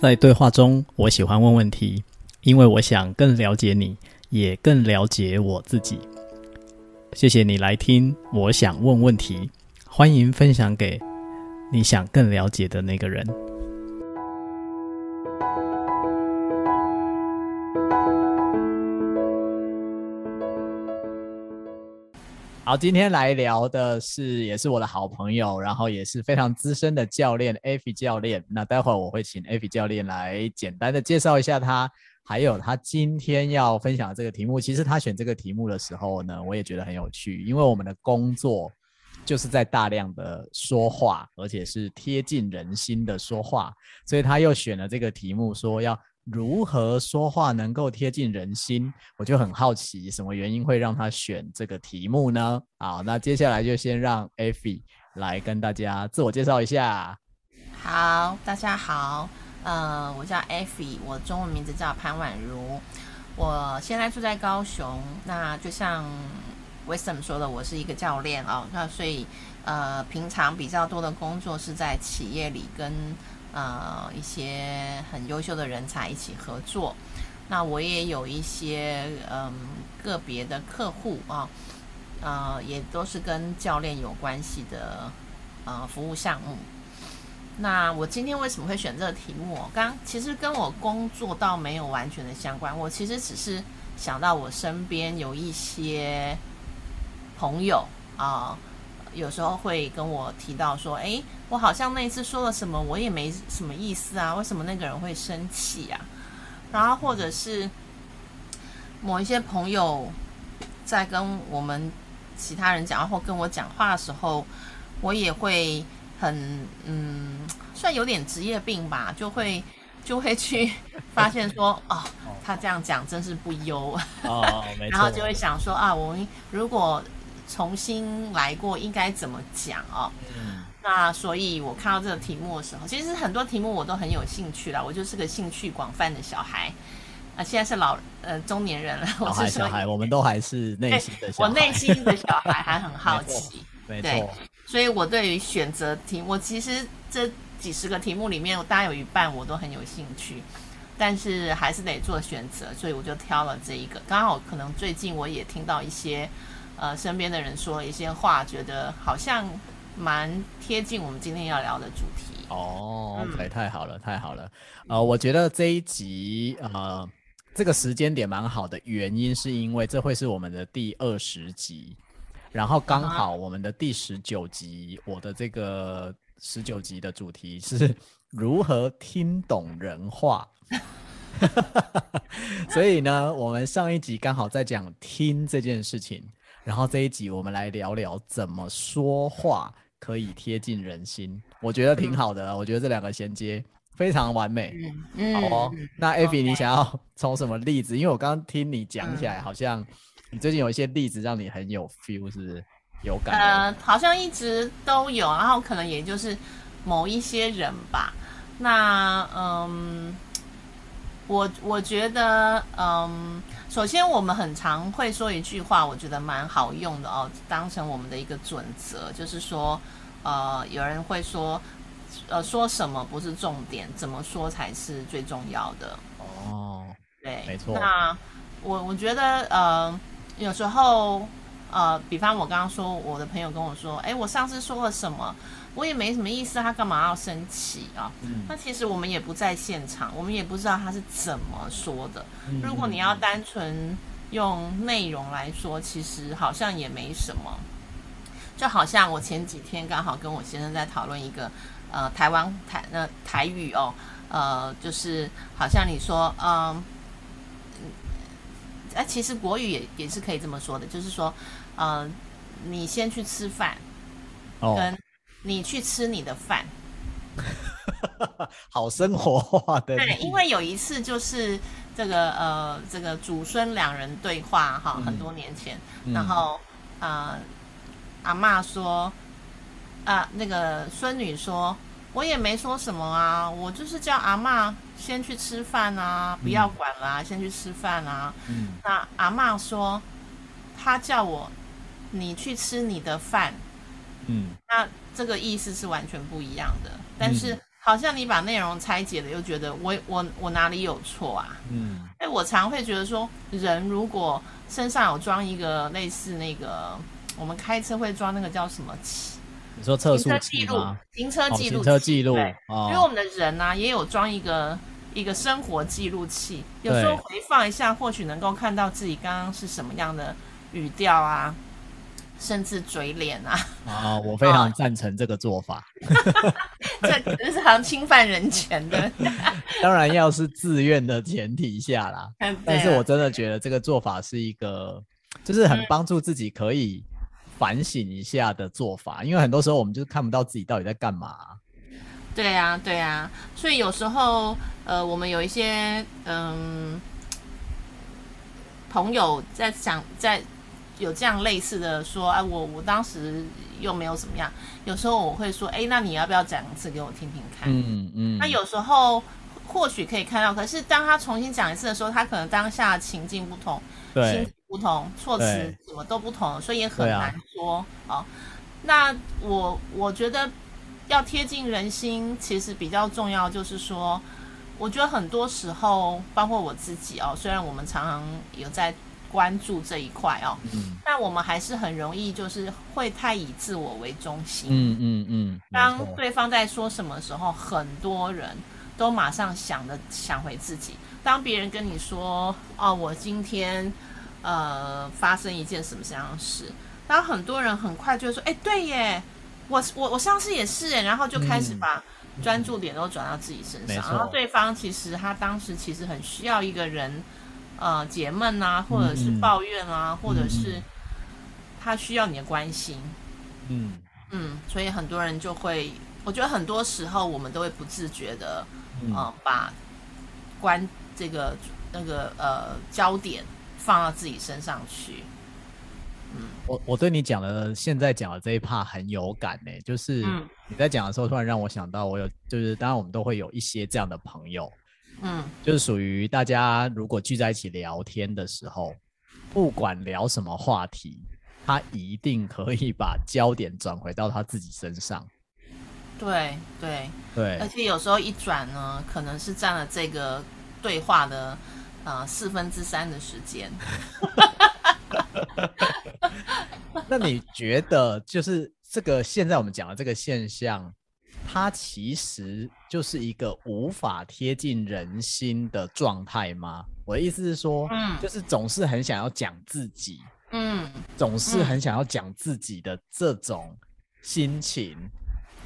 在对话中，我喜欢问问题，因为我想更了解你，也更了解我自己。谢谢你来听，我想问问题，欢迎分享给你想更了解的那个人。好，今天来聊的是，也是我的好朋友，然后也是非常资深的教练，Effy 教练。那待会儿我会请 Effy 教练来简单的介绍一下他，还有他今天要分享的这个题目。其实他选这个题目的时候呢，我也觉得很有趣，因为我们的工作就是在大量的说话，而且是贴近人心的说话，所以他又选了这个题目，说要。如何说话能够贴近人心？我就很好奇，什么原因会让他选这个题目呢？好，那接下来就先让 Effy 来跟大家自我介绍一下。好，大家好，呃，我叫 Effy，我中文名字叫潘婉如，我现在住在高雄。那就像 Wisdom 说的，我是一个教练哦，那所以呃，平常比较多的工作是在企业里跟。呃，一些很优秀的人才一起合作。那我也有一些嗯个别的客户啊，呃，也都是跟教练有关系的呃服务项目。那我今天为什么会选这个题目？刚其实跟我工作倒没有完全的相关。我其实只是想到我身边有一些朋友啊。有时候会跟我提到说：“诶，我好像那一次说了什么，我也没什么意思啊，为什么那个人会生气啊？”然后或者是某一些朋友在跟我们其他人讲话或跟我讲话的时候，我也会很嗯，算有点职业病吧，就会 就会去发现说：“哦，他这样讲真是不优。”哦，没错。然后就会想说：“啊，我们如果……”重新来过应该怎么讲哦？嗯，那所以我看到这个题目的时候，其实很多题目我都很有兴趣啦。我就是个兴趣广泛的小孩啊，现在是老呃中年人了。小孩，小孩，我们都还是内心的小孩。我内心的小孩还很好奇，没错。对，所以我对于选择题，我其实这几十个题目里面，大概有一半我都很有兴趣，但是还是得做选择，所以我就挑了这一个。刚好可能最近我也听到一些。呃，身边的人说一些话，觉得好像蛮贴近我们今天要聊的主题。哦，OK，太好了，太好了。呃，我觉得这一集呃，这个时间点蛮好的，原因是因为这会是我们的第二十集，然后刚好我们的第十九集，我的这个十九集的主题是 如何听懂人话。所以呢，我们上一集刚好在讲听这件事情。然后这一集我们来聊聊怎么说话可以贴近人心，我觉得挺好的。我觉得这两个衔接非常完美。嗯，好哦。那 Effy，你想要从什么例子？因为我刚刚听你讲起来，好像你最近有一些例子让你很有 feel，是不是？有感？呃，好像一直都有，然后可能也就是某一些人吧。那嗯。我我觉得，嗯，首先我们很常会说一句话，我觉得蛮好用的哦，当成我们的一个准则，就是说，呃，有人会说，呃，说什么不是重点，怎么说才是最重要的。哦，对，没错。那我我觉得，呃，有时候，呃，比方我刚刚说，我的朋友跟我说，哎，我上次说了什么？我也没什么意思，他干嘛要生气啊？嗯，那其实我们也不在现场，我们也不知道他是怎么说的。嗯，如果你要单纯用内容来说，其实好像也没什么。就好像我前几天刚好跟我先生在讨论一个呃台湾台呃台语哦，呃就是好像你说嗯，哎，其实国语也也是可以这么说的，就是说呃你先去吃饭，跟。哦你去吃你的饭，好生活化的。对，因为有一次就是这个呃，这个祖孙两人对话哈，很多年前，嗯、然后啊、呃，阿妈说啊、呃，那个孙女说，我也没说什么啊，我就是叫阿妈先去吃饭啊，不要管啦、啊，嗯、先去吃饭啊。嗯、那阿妈说，她叫我你去吃你的饭。嗯，那这个意思是完全不一样的，但是好像你把内容拆解了，又觉得我我我哪里有错啊？嗯，哎，我常会觉得说，人如果身上有装一个类似那个，我们开车会装那个叫什么器？你说测速器吗？行车记录，行车记录，因为我们的人呢、啊，也有装一个一个生活记录器，有时候回放一下，或许能够看到自己刚刚是什么样的语调啊。甚至嘴脸啊！啊，我非常赞成这个做法。这这是很侵犯人权的。当然要是自愿的前提下啦。啊、但是我真的觉得这个做法是一个，就是很帮助自己可以反省一下的做法。因为很多时候我们就是看不到自己到底在干嘛。对呀，对呀。所以有时候，呃，我们有一些嗯朋友在想在。有这样类似的说，哎，我我当时又没有怎么样。有时候我会说，哎，那你要不要讲一次给我听听看？嗯嗯。那有时候或许可以看到，可是当他重新讲一次的时候，他可能当下情境不同，对，心情不同，措辞什么都不同，所以也很难说。啊、哦，那我我觉得要贴近人心，其实比较重要，就是说，我觉得很多时候，包括我自己哦，虽然我们常常有在。关注这一块哦，嗯，但我们还是很容易就是会太以自我为中心，嗯嗯嗯。当对方在说什么时候，很多人都马上想的想回自己。当别人跟你说哦，我今天呃发生一件什么样的事，然后很多人很快就说，哎，对耶，我我我上次也是耶，然后就开始把专注点都转到自己身上，嗯，然后对方其实他当时其实很需要一个人。呃，解闷啊，或者是抱怨啊，嗯、或者是他需要你的关心，嗯。嗯，所以很多人就会，我觉得很多时候我们都会不自觉的，嗯、呃，把关这个那个呃焦点放到自己身上去。嗯，我我对你讲的现在讲的这一 part 很有感呢，就是你在讲的时候，突然让我想到，我有就是当然我们都会有一些这样的朋友。嗯，就是属于大家如果聚在一起聊天的时候，不管聊什么话题，他一定可以把焦点转回到他自己身上。对对对，而且有时候一转呢，可能是占了这个对话的呃四分之三的时间。那你觉得，就是这个现在我们讲的这个现象？它其实就是一个无法贴近人心的状态吗？我的意思是说，嗯，就是总是很想要讲自己，嗯，总是很想要讲自己的这种心情。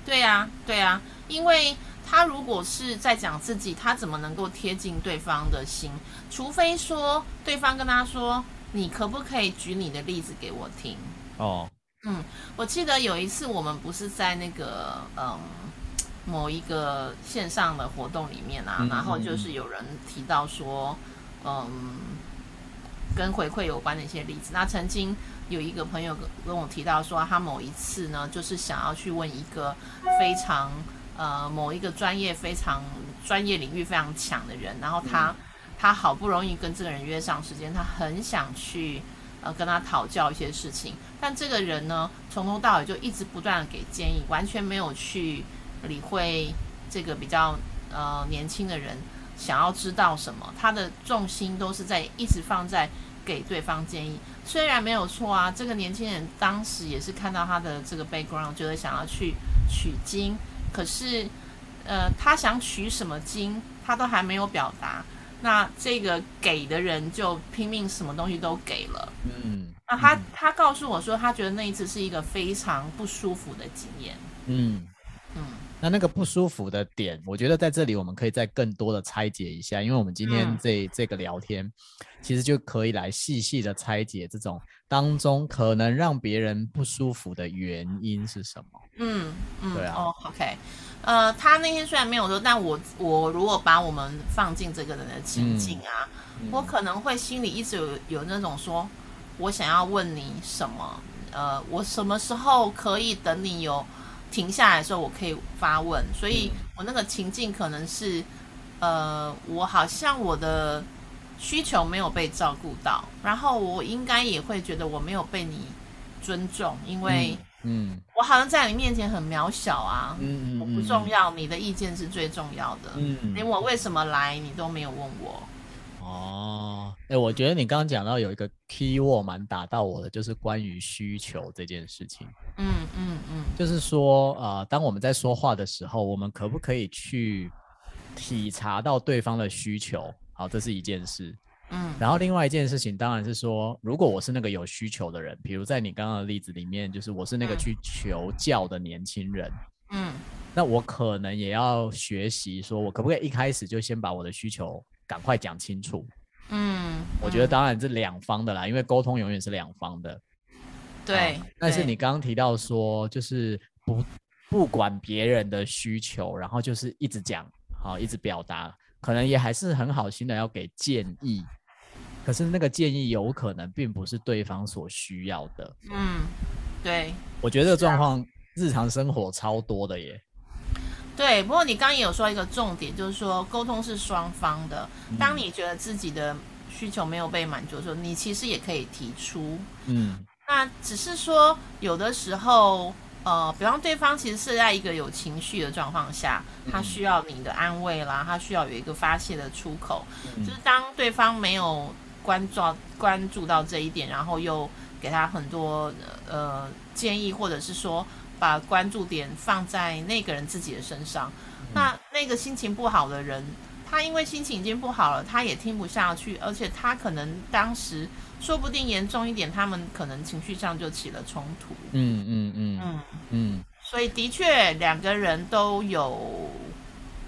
对呀，对呀，因为他如果是在讲自己，他怎么能够贴近对方的心？除非说对方跟他说：“你可不可以举你的例子给我听？”哦，嗯，我记得有一次我们不是在那个，嗯。某一个线上的活动里面啊，嗯、然后就是有人提到说，嗯，跟回馈有关的一些例子。那曾经有一个朋友跟我提到说，他某一次呢，就是想要去问一个非常呃某一个专业非常专业领域非常强的人，然后他、嗯、他好不容易跟这个人约上时间，他很想去呃跟他讨教一些事情，但这个人呢，从头到尾就一直不断的给建议，完全没有去。理会这个比较呃年轻的人想要知道什么，他的重心都是在一直放在给对方建议。虽然没有错啊，这个年轻人当时也是看到他的这个 background，觉得想要去取经，可是呃他想取什么经，他都还没有表达。那这个给的人就拼命什么东西都给了。嗯，那他他告诉我说，他觉得那一次是一个非常不舒服的经验。嗯嗯。那那个不舒服的点，我觉得在这里我们可以再更多的拆解一下，因为我们今天这、嗯、这个聊天，其实就可以来细细的拆解这种当中可能让别人不舒服的原因是什么。嗯嗯，对啊。哦，OK，呃，他那天虽然没有说，但我我如果把我们放进这个人的情境啊，嗯、我可能会心里一直有有那种说，我想要问你什么，呃，我什么时候可以等你有。停下来的时候，我可以发问，所以我那个情境可能是，呃，我好像我的需求没有被照顾到，然后我应该也会觉得我没有被你尊重，因为嗯，我好像在你面前很渺小啊，嗯嗯，我不重要，你的意见是最重要的，嗯，连我为什么来你都没有问我。哦，哎、欸，我觉得你刚刚讲到有一个 key word 蛮打到我的，就是关于需求这件事情。嗯嗯嗯，就是说，呃，当我们在说话的时候，我们可不可以去体察到对方的需求？好，这是一件事。嗯，然后另外一件事情当然是说，如果我是那个有需求的人，比如在你刚刚的例子里面，就是我是那个去求教的年轻人，嗯，那我可能也要学习，说我可不可以一开始就先把我的需求赶快讲清楚？嗯，我觉得当然是两方的啦，因为沟通永远是两方的。对，但是你刚刚提到说，就是不不管别人的需求，然后就是一直讲，好，一直表达，可能也还是很好心的要给建议。可是那个建议有可能并不是对方所需要的。嗯，对，我觉得这个状况日常生活超多的耶。对，不过你刚刚也有说一个重点，就是说沟通是双方的。当你觉得自己的需求没有被满足的时候，你其实也可以提出。嗯，那只是说有的时候，呃，比方对方其实是在一个有情绪的状况下，他需要你的安慰啦，他需要有一个发泄的出口。就是当对方没有。关注关注到这一点，然后又给他很多呃建议，或者是说把关注点放在那个人自己的身上。嗯、那那个心情不好的人，他因为心情已经不好了，他也听不下去，而且他可能当时说不定严重一点，他们可能情绪上就起了冲突。嗯嗯嗯嗯嗯。所以的确两个人都有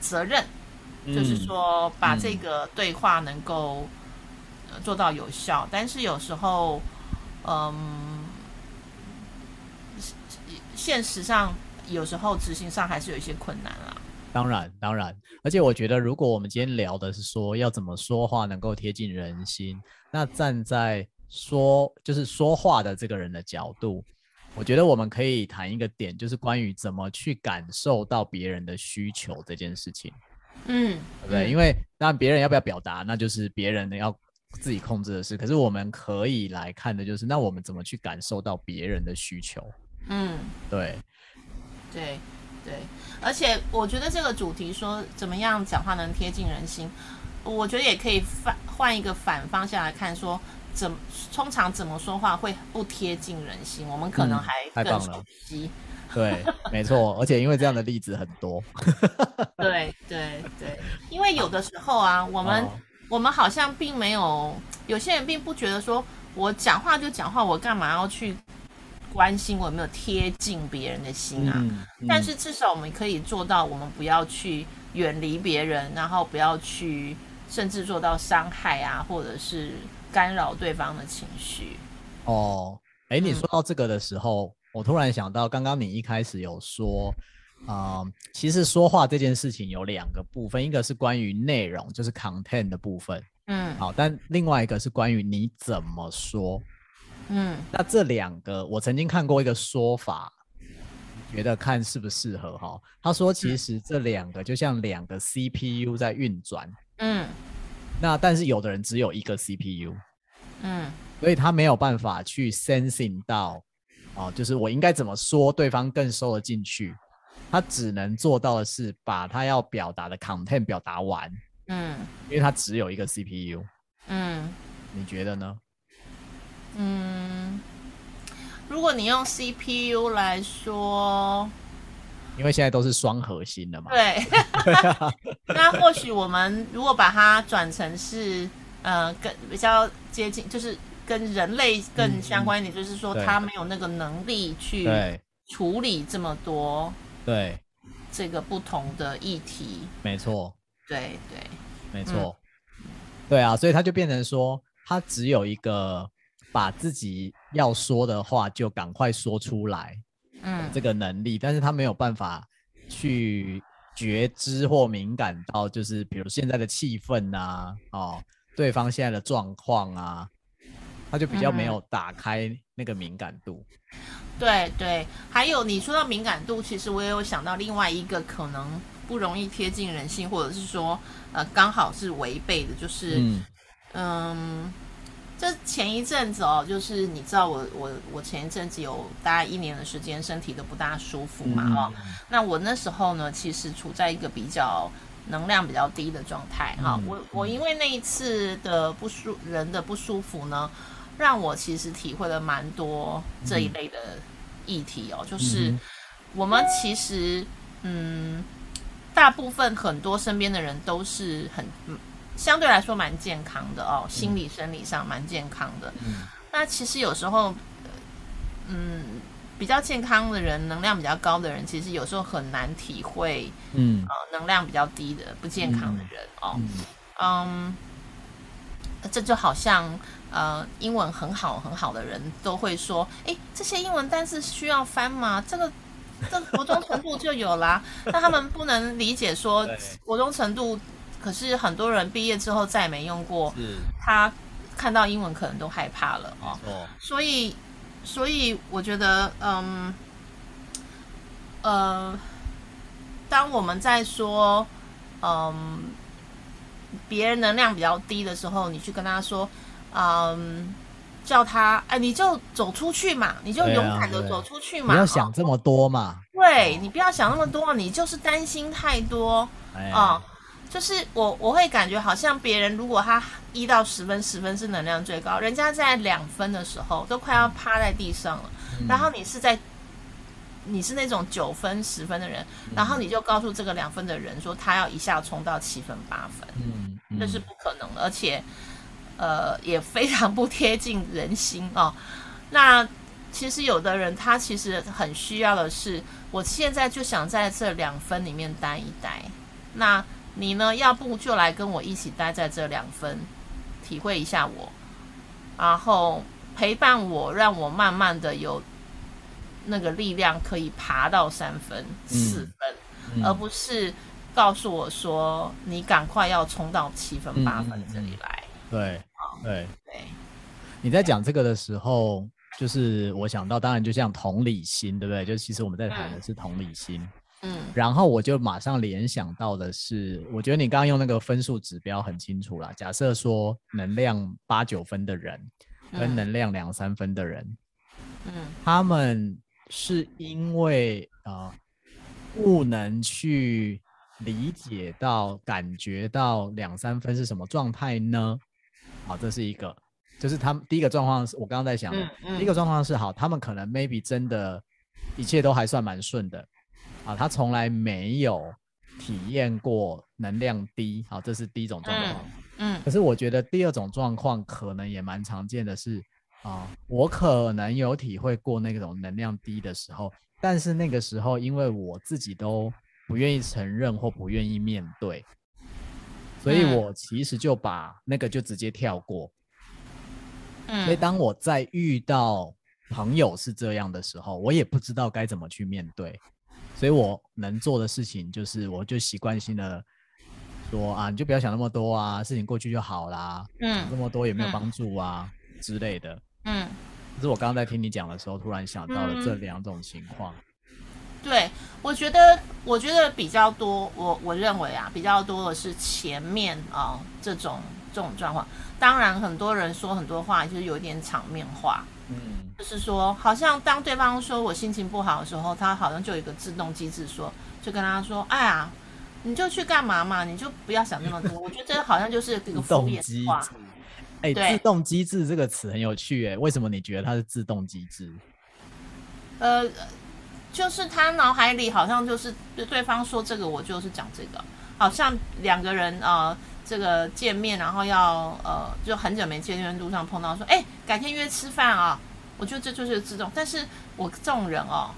责任，嗯、就是说把这个对话能够。做到有效，但是有时候，嗯，现实上有时候执行上还是有一些困难啦。当然，当然，而且我觉得，如果我们今天聊的是说要怎么说话能够贴近人心，那站在说就是说话的这个人的角度，我觉得我们可以谈一个点，就是关于怎么去感受到别人的需求这件事情。嗯，对不对？嗯、因为当然别人要不要表达，那就是别人要。自己控制的事，可是我们可以来看的就是，那我们怎么去感受到别人的需求？嗯，对，对，对，而且我觉得这个主题说怎么样讲话能贴近人心，我觉得也可以反换一个反方向来看说，说怎通常怎么说话会不贴近人心，我们可能还更熟悉。嗯、对，没错，而且因为这样的例子很多。对对对，因为有的时候啊，我们。哦我们好像并没有，有些人并不觉得说，我讲话就讲话，我干嘛要去关心我有没有贴近别人的心啊？嗯嗯、但是至少我们可以做到，我们不要去远离别人，然后不要去甚至做到伤害啊，或者是干扰对方的情绪。哦，哎，你说到这个的时候，嗯、我突然想到，刚刚你一开始有说。啊、嗯，其实说话这件事情有两个部分，一个是关于内容，就是 content 的部分，嗯，好，但另外一个是关于你怎么说，嗯，那这两个我曾经看过一个说法，觉得看适不适合哈。他说，其实这两个就像两个 CPU 在运转，嗯，那但是有的人只有一个 CPU，嗯，所以他没有办法去 sensing 到，哦，就是我应该怎么说，对方更收得进去。他只能做到的是把他要表达的 content 表达完，嗯，因为他只有一个 CPU，嗯，你觉得呢？嗯，如果你用 CPU 来说，因为现在都是双核心的嘛，对，那或许我们如果把它转成是，呃，跟比较接近，就是跟人类更相关一点，就是说它没有那个能力去处理这么多。对，这个不同的议题，没错，对对，没错，嗯、对啊，所以它就变成说，它只有一个把自己要说的话就赶快说出来，嗯，这个能力，但是他没有办法去觉知或敏感到，就是比如现在的气氛啊，哦，对方现在的状况啊，他就比较没有打开那个敏感度。嗯对对，还有你说到敏感度，其实我也有想到另外一个可能不容易贴近人性，或者是说呃刚好是违背的，就是嗯，嗯，就前一阵子哦，就是你知道我我我前一阵子有大概一年的时间身体都不大舒服嘛哦，嗯、那我那时候呢，其实处在一个比较能量比较低的状态哈。我我因为那一次的不舒人的不舒服呢，让我其实体会了蛮多这一类的议题哦，就是我们其实嗯，大部分很多身边的人都是很。相对来说蛮健康的哦，心理生理上蛮健康的。嗯，那其实有时候，嗯，比较健康的人，能量比较高的人，其实有时候很难体会，嗯，呃，能量比较低的不健康的人哦，嗯，嗯，这就好像呃，英文很好很好的人都会说，诶，这些英文单词需要翻吗？这个这个国中程度就有啦，那他们不能理解说 国中程度。可是很多人毕业之后再也没用过，他看到英文可能都害怕了哦。所以，所以我觉得，嗯，呃，当我们在说，嗯，别人能量比较低的时候，你去跟他说，嗯，叫他，哎，你就走出去嘛，你就勇敢的走出去嘛，不要想这么多嘛。对，你不要想那么多，你就是担心太多啊。就是我我会感觉好像别人如果他一到十分，十分是能量最高，人家在两分的时候都快要趴在地上了，嗯、然后你是在你是那种九分十分的人，嗯、然后你就告诉这个两分的人说他要一下冲到七分八分，嗯，嗯这是不可能的，而且呃也非常不贴近人心哦。那其实有的人他其实很需要的是，我现在就想在这两分里面待一待，那。你呢？要不就来跟我一起待在这两分，体会一下我，然后陪伴我，让我慢慢的有那个力量可以爬到三分、四分，嗯嗯、而不是告诉我说你赶快要冲到七分、八分这里来。对，对，对。你在讲这个的时候，就是我想到，当然就像同理心，对不对？就其实我们在谈的是同理心。嗯嗯，然后我就马上联想到的是，我觉得你刚刚用那个分数指标很清楚啦。假设说能量八九分的人跟能量两三分的人，嗯，他们是因为啊、呃、不能去理解到、感觉到两三分是什么状态呢？好，这是一个，就是他们第一个状况是我刚刚在想的，嗯嗯、第一个状况是好，他们可能 maybe 真的一切都还算蛮顺的。啊，他从来没有体验过能量低，好，这是第一种状况。嗯。嗯，可是我觉得第二种状况可能也蛮常见的是，啊，我可能有体会过那种能量低的时候，但是那个时候因为我自己都不愿意承认或不愿意面对，所以我其实就把那个就直接跳过。嗯，所以当我在遇到朋友是这样的时候，我也不知道该怎么去面对。所以我能做的事情就是，我就习惯性的说啊，你就不要想那么多啊，事情过去就好啦。嗯，想那么多也没有帮助啊、嗯、之类的。嗯，可是我刚刚在听你讲的时候，突然想到了这两种情况。嗯、对，我觉得，我觉得比较多，我我认为啊，比较多的是前面啊、哦、这种这种状况。当然，很多人说很多话，就是有点场面话。嗯。就是说，好像当对方说我心情不好的时候，他好像就有一个自动机制说，就跟他说：“哎呀，你就去干嘛嘛，你就不要想那么多。” 我觉得这好像就是这个敷衍话。哎，自动机制这个词很有趣哎，为什么你觉得它是自动机制？呃，就是他脑海里好像就是对对方说这个，我就是讲这个，好像两个人啊、呃，这个见面，然后要呃，就很久没见面，路上碰到说，哎，改天约吃饭啊。我觉得这就是自动，但是我这种人哦，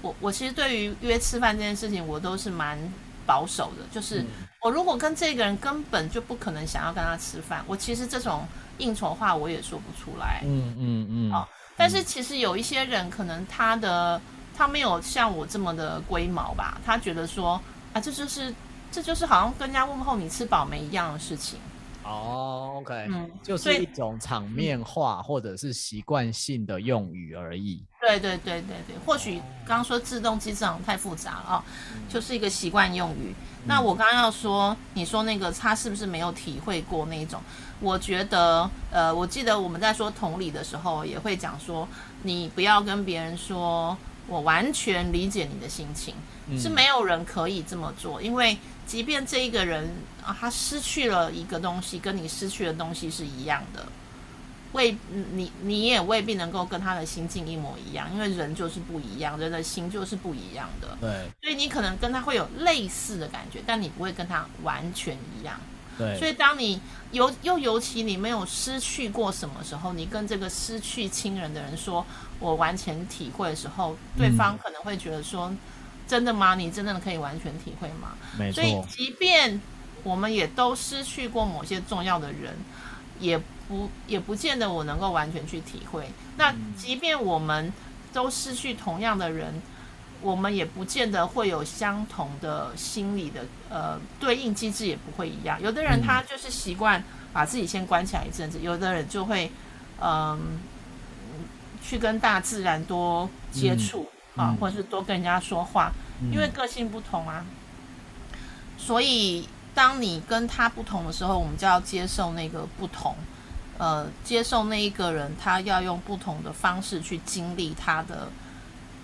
我我其实对于约吃饭这件事情，我都是蛮保守的。就是我如果跟这个人根本就不可能想要跟他吃饭，我其实这种应酬话我也说不出来。嗯嗯嗯。啊，但是其实有一些人可能他的他没有像我这么的龟毛吧，他觉得说啊，这就是这就是好像跟人家问候你吃饱没一样的事情。哦，OK，嗯，就是一种场面化或者是习惯性的用语而已。对对对对对，或许刚刚说自动机制好像太复杂了啊，嗯、就是一个习惯用语。嗯、那我刚刚要说，你说那个他是不是没有体会过那种？我觉得，呃，我记得我们在说同理的时候，也会讲说，你不要跟别人说我完全理解你的心情，嗯、是没有人可以这么做，因为即便这一个人啊，他失去了一个东西，跟你失去的东西是一样的。未，你你也未必能够跟他的心境一模一样，因为人就是不一样，人的心就是不一样的。对，所以你可能跟他会有类似的感觉，但你不会跟他完全一样。对，所以当你尤又尤其你没有失去过什么时候，你跟这个失去亲人的人说“我完全体会”的时候，对方可能会觉得说：“嗯、真的吗？你真的可以完全体会吗？”没错。所以，即便我们也都失去过某些重要的人，也。不，也不见得我能够完全去体会。那即便我们都失去同样的人，我们也不见得会有相同的心理的呃对应机制，也不会一样。有的人他就是习惯把自己先关起来一阵子，有的人就会嗯、呃、去跟大自然多接触啊，或者是多跟人家说话，因为个性不同啊。所以当你跟他不同的时候，我们就要接受那个不同。呃，接受那一个人，他要用不同的方式去经历他的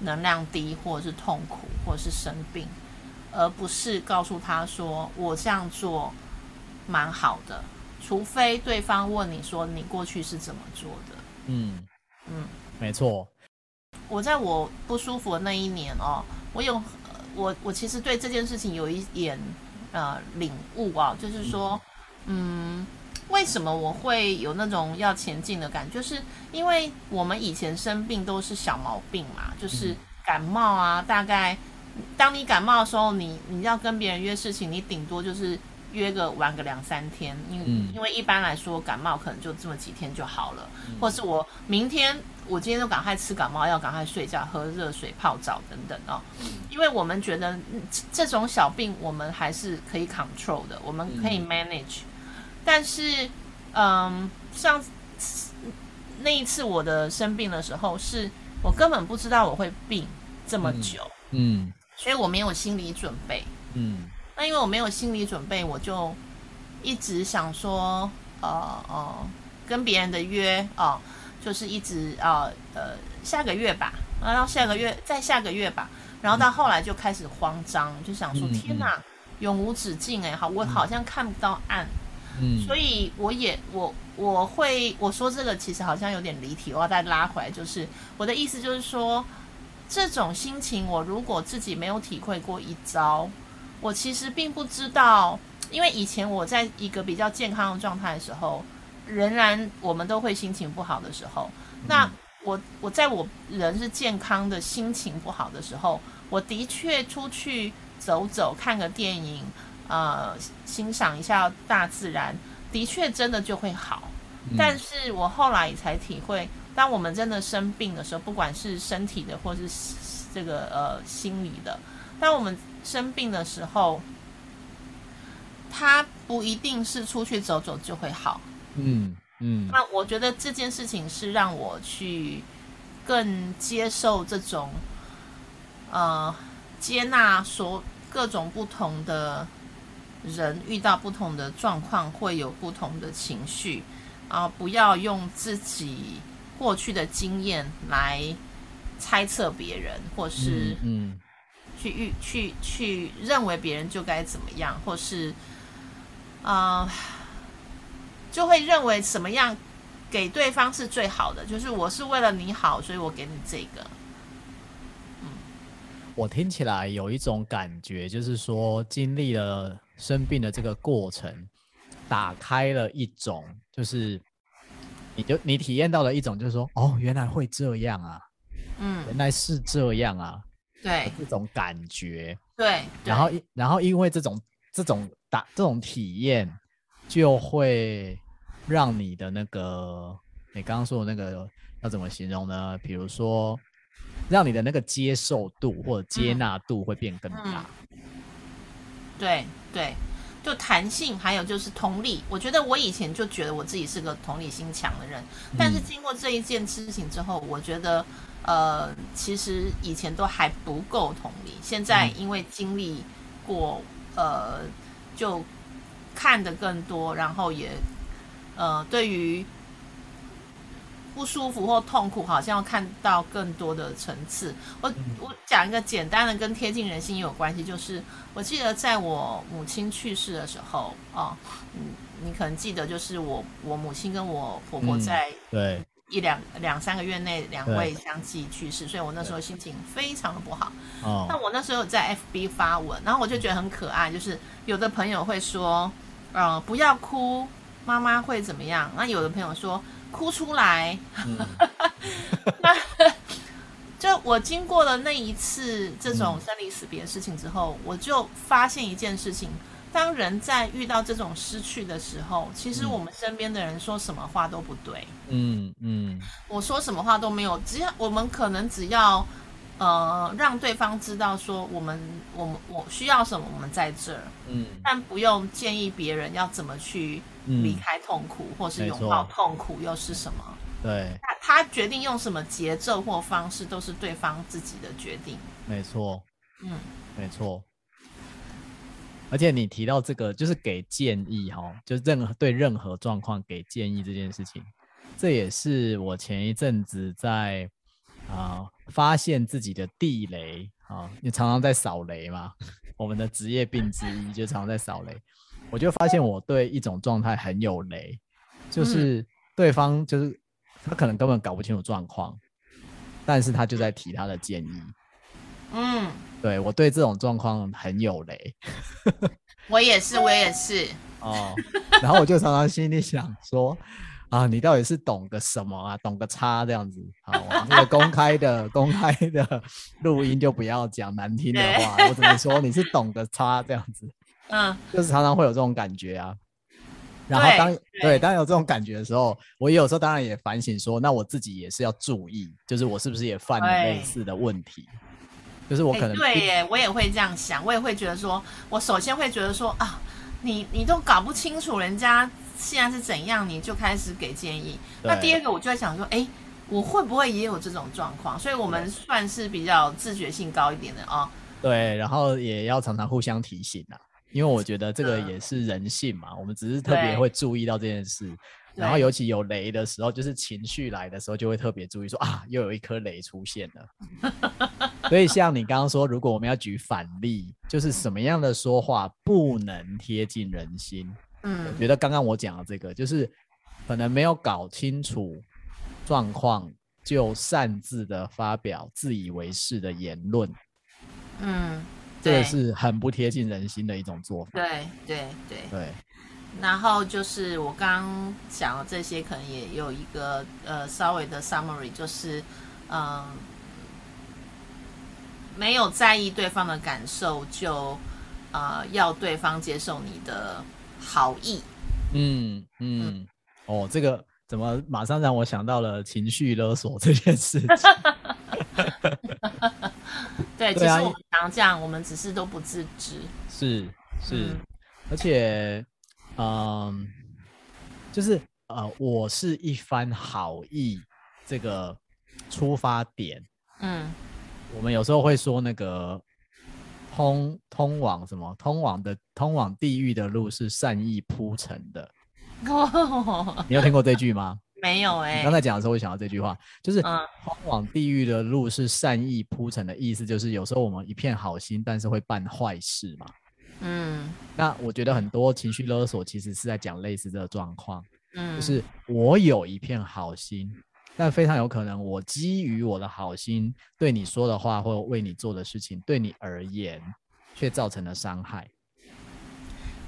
能量低，或者是痛苦，或者是生病，而不是告诉他说我这样做蛮好的，除非对方问你说你过去是怎么做的。嗯嗯，嗯没错。我在我不舒服的那一年哦，我有我我其实对这件事情有一点呃领悟啊，就是说嗯。嗯为什么我会有那种要前进的感觉？就是因为我们以前生病都是小毛病嘛，就是感冒啊。大概当你感冒的时候，你你要跟别人约事情，你顶多就是约个玩个两三天，因为因为一般来说感冒可能就这么几天就好了。或是我明天我今天都赶快吃感冒药，赶快睡觉，喝热水泡澡等等哦。因为我们觉得这种小病我们还是可以 control 的，我们可以 manage。但是，嗯，上次那一次我的生病的时候，是我根本不知道我会病这么久，嗯，嗯，所以我没有心理准备，嗯，那因为我没有心理准备，我就一直想说，呃呃，跟别人的约哦、呃，就是一直呃呃下个月吧，然后下个月再下个月吧，然后到后来就开始慌张，就想说，嗯、天哪，永无止境哎，好，我好像看不到岸。嗯，所以我也我我会我说这个其实好像有点离题，我要再拉回来，就是我的意思就是说，这种心情我如果自己没有体会过一遭，我其实并不知道，因为以前我在一个比较健康的状态的时候，仍然我们都会心情不好的时候，那我我在我人是健康的心情不好的时候，我的确出去走走，看个电影。呃，欣赏一下大自然，的确真的就会好。嗯、但是我后来才体会，当我们真的生病的时候，不管是身体的或是这个呃心理的，当我们生病的时候，它不一定是出去走走就会好。嗯嗯。嗯，那我觉得这件事情是让我去更接受这种，呃，接纳所各种不同的。人遇到不同的状况，会有不同的情绪啊！不要用自己过去的经验来猜测别人，或是嗯，去预去去认为别人就该怎么样，或是啊，就会认为什么样给对方是最好的。就是我是为了你好，所以我给你这个。嗯，我听起来有一种感觉，就是说经历了。生病的这个过程，打开了一种，就是你就你体验到了一种，就是说，哦，原来会这样啊，嗯，原来是这样啊，对，这种感觉，对，然后然后因为这种这种打这种体验，就会让你的那个你刚刚说的那个要怎么形容呢？比如说，让你的那个接受度或者接纳度会变更大。嗯嗯对对，就弹性，还有就是同理。我觉得我以前就觉得我自己是个同理心强的人，但是经过这一件事情之后，我觉得，呃，其实以前都还不够同理。现在因为经历过，呃，就看得更多，然后也，呃，对于。不舒服或痛苦，好像要看到更多的层次。我我讲一个简单的，跟贴近人心也有关系，就是我记得在我母亲去世的时候，哦，嗯，你可能记得，就是我我母亲跟我婆婆在对一两两三个月内两位相继去世，所以我那时候心情非常的不好。哦，那我那时候在 FB 发文，然后我就觉得很可爱，就是有的朋友会说，呃，不要哭，妈妈会怎么样？那有的朋友说。哭出来，嗯、那 就我经过了那一次这种生离死别的事情之后，嗯、我就发现一件事情：当人在遇到这种失去的时候，其实我们身边的人说什么话都不对。嗯嗯，我说什么话都没有，只要我们可能只要呃让对方知道说我们我们我需要什么，我们在这儿。嗯，但不用建议别人要怎么去。离开痛苦，或是拥抱痛苦，又是什么？对，他他决定用什么节奏或方式，都是对方自己的决定。没错，嗯，没错。而且你提到这个，就是给建议哈，就任何对任何状况给建议这件事情，这也是我前一阵子在啊、呃、发现自己的地雷啊，你常常在扫雷嘛。我们的职业病之一就常常在扫雷。我就发现我对一种状态很有雷，就是对方就是他可能根本搞不清楚状况，但是他就在提他的建议。嗯，对，我对这种状况很有雷。我也是，我也是。哦，然后我就常常心里想说啊，你到底是懂个什么啊？懂个叉这样子。好，这个公开的公开的录音就不要讲难听的话，我只能说你是懂个叉这样子。嗯，就是常常会有这种感觉啊，然后当对，对当有这种感觉的时候，我也有时候当然也反省说，那我自己也是要注意，就是我是不是也犯了类似的问题？就是我可能、欸、对耶，我也会这样想，我也会觉得说，我首先会觉得说啊，你你都搞不清楚人家现在是怎样，你就开始给建议。那第二个，我就在想说，哎、欸，我会不会也有这种状况？所以我们算是比较自觉性高一点的啊。对，然后也要常常互相提醒啊。因为我觉得这个也是人性嘛，我们只是特别会注意到这件事，然后尤其有雷的时候，就是情绪来的时候，就会特别注意说啊，又有一颗雷出现了。所以像你刚刚说，如果我们要举反例，就是什么样的说话不能贴近人心？嗯，我觉得刚刚我讲的这个，就是可能没有搞清楚状况，就擅自的发表自以为是的言论。嗯。这个是很不贴近人心的一种做法。对对对对。然后就是我刚讲的这些，可能也有一个呃稍微的 summary，就是嗯、呃，没有在意对方的感受，就呃要对方接受你的好意。嗯嗯。嗯哦，这个怎么马上让我想到了情绪勒索这件事情？对，其实我们常这样，我们只是都不自知。是是，嗯、而且，嗯、呃，就是呃，我是一番好意，这个出发点。嗯，我们有时候会说那个通通往什么？通往的通往地狱的路是善意铺成的。你有听过这句吗？没有哎、欸，刚才讲的时候，我想到这句话，就是通往地狱的路是善意铺成的，意思就是有时候我们一片好心，但是会办坏事嘛。嗯，那我觉得很多情绪勒索其实是在讲类似这个状况。嗯，就是我有一片好心，但非常有可能我基于我的好心对你说的话或为你做的事情，对你而言却造成了伤害。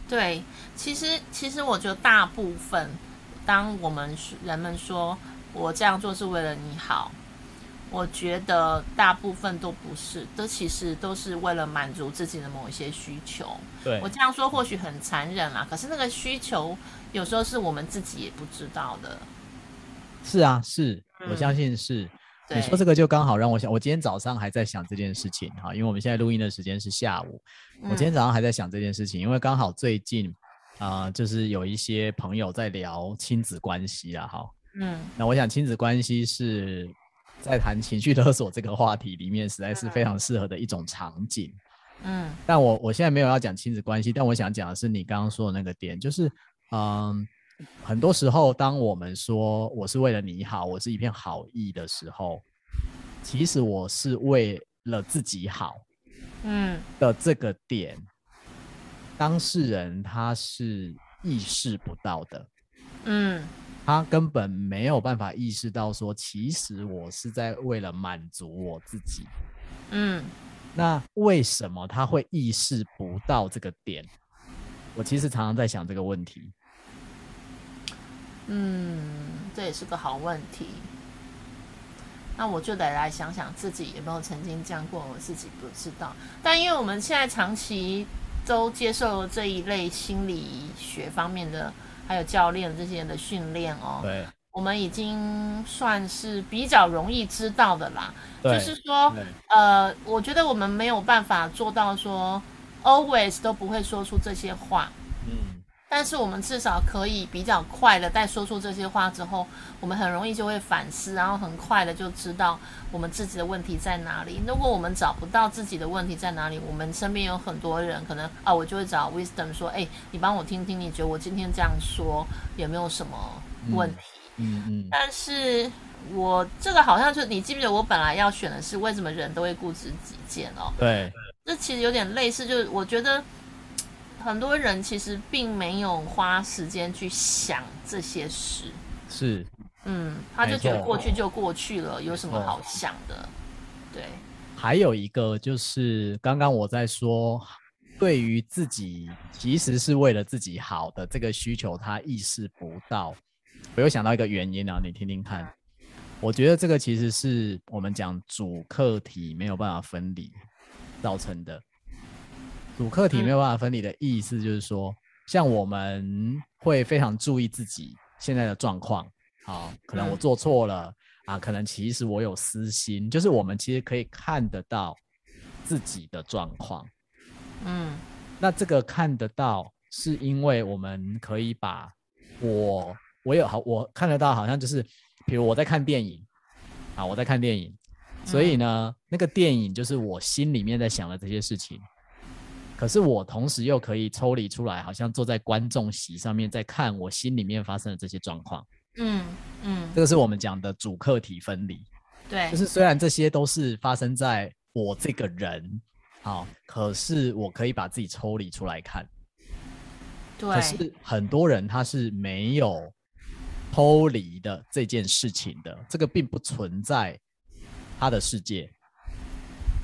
对，其实其实我觉得大部分。当我们人们说我这样做是为了你好，我觉得大部分都不是，都其实都是为了满足自己的某一些需求。对，我这样说或许很残忍啦，可是那个需求有时候是我们自己也不知道的。是啊，是我相信是，你说这个就刚好让我想，我今天早上还在想这件事情哈，因为我们现在录音的时间是下午，我今天早上还在想这件事情，因为刚好最近啊、呃，就是有一些朋友在聊亲子关系啊，哈，嗯，那我想亲子关系是在谈情绪勒索这个话题里面，实在是非常适合的一种场景，嗯，但我我现在没有要讲亲子关系，但我想讲的是你刚刚说的那个点，就是嗯。很多时候，当我们说我是为了你好，我是一片好意的时候，其实我是为了自己好，嗯的这个点，当事人他是意识不到的，嗯，他根本没有办法意识到说，其实我是在为了满足我自己，嗯，那为什么他会意识不到这个点？我其实常常在想这个问题。嗯，这也是个好问题。那我就得来想想自己有没有曾经这样过，我自己不知道。但因为我们现在长期都接受这一类心理学方面的，还有教练这些人的训练哦，对，我们已经算是比较容易知道的啦。就是说，呃，我觉得我们没有办法做到说 always 都不会说出这些话。但是我们至少可以比较快的在说出这些话之后，我们很容易就会反思，然后很快的就知道我们自己的问题在哪里。如果我们找不到自己的问题在哪里，我们身边有很多人可能啊，我就会找 Wisdom 说，哎，你帮我听听，你觉得我今天这样说有没有什么问题？嗯嗯。嗯，但是我这个好像就你记不记得我本来要选的是为什么人都会固执己见哦？对，这其实有点类似，就是我觉得。很多人其实并没有花时间去想这些事，是，嗯，他就觉得过去就过去了，有什么好想的？对。还有一个就是刚刚我在说，对于自己其实是为了自己好的这个需求，他意识不到。我又想到一个原因啊，你听听看。我觉得这个其实是我们讲主客体没有办法分离造成的。主客体没有办法分离的意思就是说，像我们会非常注意自己现在的状况，好，可能我做错了啊，可能其实我有私心，就是我们其实可以看得到自己的状况，嗯，那这个看得到是因为我们可以把我我有好我看得到，好像就是比如我在看电影啊，我在看电影，所以呢，那个电影就是我心里面在想的这些事情。可是我同时又可以抽离出来，好像坐在观众席上面在看我心里面发生的这些状况。嗯嗯，这个是我们讲的主客体分离。对，就是虽然这些都是发生在我这个人，好，可是我可以把自己抽离出来看。对，可是很多人他是没有抽离的这件事情的，这个并不存在他的世界。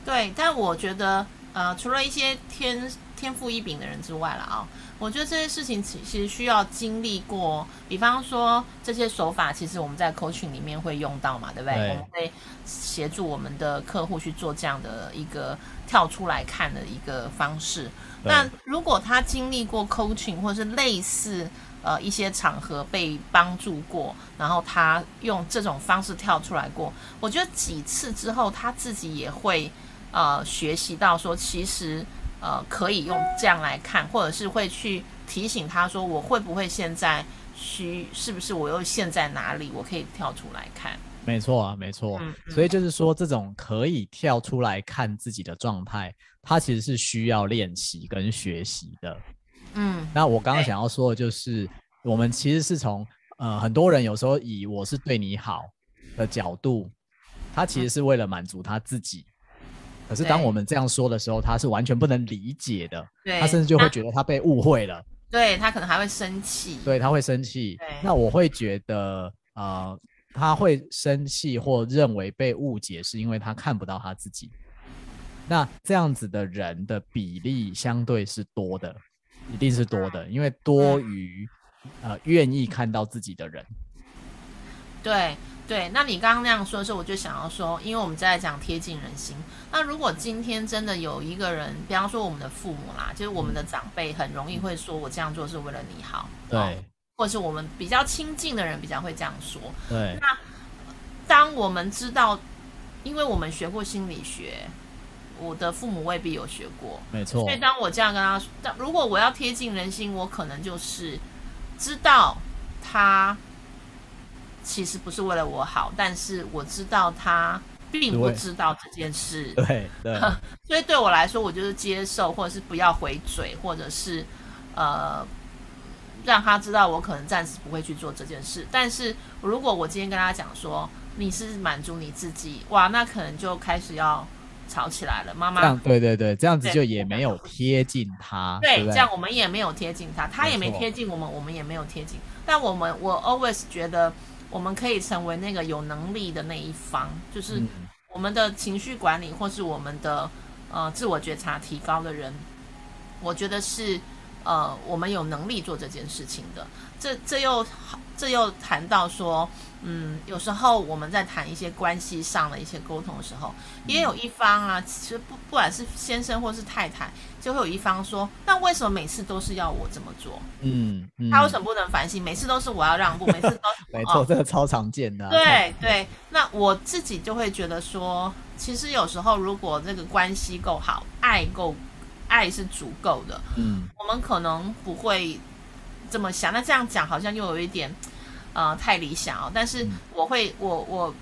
对，但我觉得。呃，除了一些天天赋异禀的人之外了啊、哦，我觉得这些事情其其实需要经历过。比方说，这些手法其实我们在 coaching 里面会用到嘛，对不对？对。我们会协助我们的客户去做这样的一个跳出来看的一个方式。那如果他经历过 coaching 或是类似呃一些场合被帮助过，然后他用这种方式跳出来过，我觉得几次之后他自己也会。呃，学习到说，其实呃可以用这样来看，或者是会去提醒他说，我会不会现在需是不是我又陷在哪里，我可以跳出来看。没错啊，没错。嗯嗯。所以就是说，这种可以跳出来看自己的状态，它其实是需要练习跟学习的。嗯。那我刚刚想要说的就是，我们其实是从呃很多人有时候以我是对你好的角度，他其实是为了满足他自己。可是当我们这样说的时候，他是完全不能理解的。对，他甚至就会觉得他被误会了。对，他可能还会生气。对，他会生气。那我会觉得，呃，他会生气或认为被误解，是因为他看不到他自己。那这样子的人的比例相对是多的，一定是多的，因为多于呃愿意看到自己的人。对。对，那你刚刚那样说的时候，我就想要说，因为我们在讲贴近人心。那如果今天真的有一个人，比方说我们的父母啦，就是我们的长辈，很容易会说我这样做是为了你好，对，哦、或者是我们比较亲近的人比较会这样说。对，那当我们知道因为我们学过心理学，我的父母未必有学过，没错。所以当我这样跟他说，但如果我要贴近人心，我可能就是知道他其实不是为了我好，但是我知道他并不知道这件事。对 对。对 所以对我来说，我就是接受，或者是不要回嘴，或者是呃。让他知道我可能暂时不会去做这件事，但是如果我今天跟他讲说你是满足你自己，哇，那可能就开始要吵起来了。妈妈，对对对，这样子就也没有贴近他，对，对对这样我们也没有贴近他，他也没贴近我们，我们也没有贴近。但我们我 always 觉得我们可以成为那个有能力的那一方，就是我们的情绪管理或是我们的呃自我觉察提高的人，我觉得是。呃，我们有能力做这件事情的，这这又这又谈到说，嗯，有时候我们在谈一些关系上的一些沟通的时候，也有一方啊，其实不不管是先生或是太太，就会有一方说，那为什么每次都是要我这么做？嗯，嗯，他为什么不能反省？每次都是我要让步，每次都 没错，这个超常见的啊。对对，那我自己就会觉得说，其实有时候如果这个关系够好，爱够。爱是足够的，嗯，我们可能不会这么想。那这样讲好像又有一点，呃，太理想哦。但是我会，我我